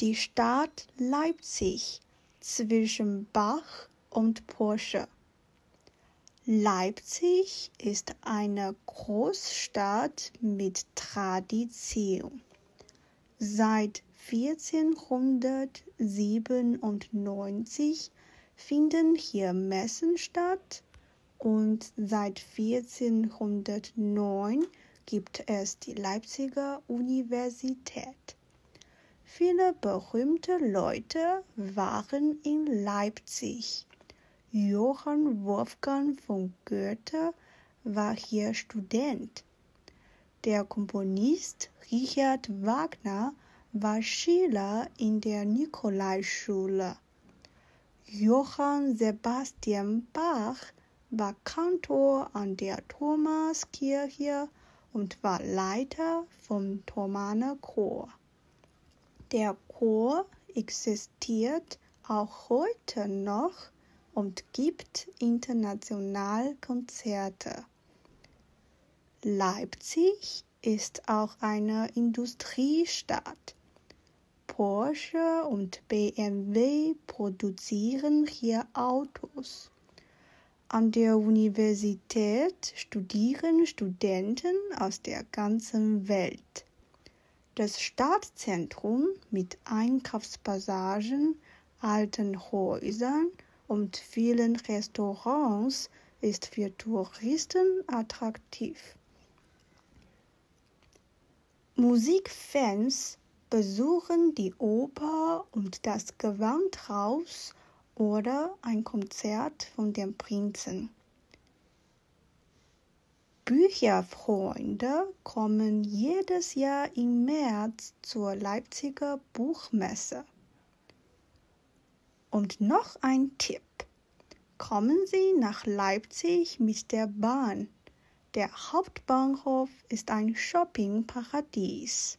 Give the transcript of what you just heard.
Die Stadt Leipzig zwischen Bach und Porsche. Leipzig ist eine Großstadt mit Tradition. Seit 1497 finden hier Messen statt und seit 1409 gibt es die Leipziger Universität. Viele berühmte Leute waren in Leipzig. Johann Wolfgang von Goethe war hier Student. Der Komponist Richard Wagner war Schüler in der Nikolaischule. Johann Sebastian Bach war Kantor an der Thomaskirche und war Leiter vom Thomaner Chor. Der Chor existiert auch heute noch und gibt international Konzerte. Leipzig ist auch eine Industriestadt. Porsche und BMW produzieren hier Autos. An der Universität studieren Studenten aus der ganzen Welt. Das Stadtzentrum mit Einkaufspassagen, alten Häusern und vielen Restaurants ist für Touristen attraktiv. Musikfans besuchen die Oper und das Gewandhaus oder ein Konzert von dem Prinzen. Bücherfreunde kommen jedes Jahr im März zur Leipziger Buchmesse. Und noch ein Tipp. Kommen Sie nach Leipzig mit der Bahn. Der Hauptbahnhof ist ein Shoppingparadies.